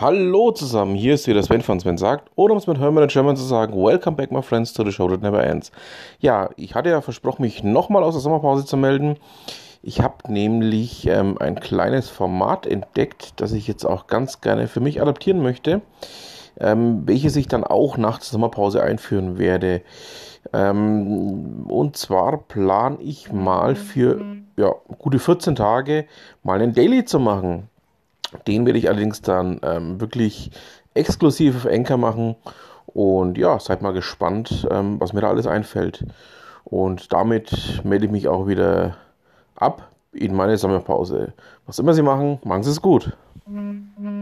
Hallo zusammen, hier ist wieder Sven von Sven sagt, oder um es mit Herman und German zu sagen, Welcome back my friends to the show that never ends. Ja, ich hatte ja versprochen, mich nochmal aus der Sommerpause zu melden. Ich habe nämlich ähm, ein kleines Format entdeckt, das ich jetzt auch ganz gerne für mich adaptieren möchte, ähm, welches ich dann auch nach der Sommerpause einführen werde. Ähm, und zwar plane ich mal für ja, gute 14 Tage mal einen Daily zu machen. Den werde ich allerdings dann ähm, wirklich exklusiv auf Enker machen. Und ja, seid mal gespannt, ähm, was mir da alles einfällt. Und damit melde ich mich auch wieder ab in meine Sommerpause. Was immer Sie machen, machen Sie es gut.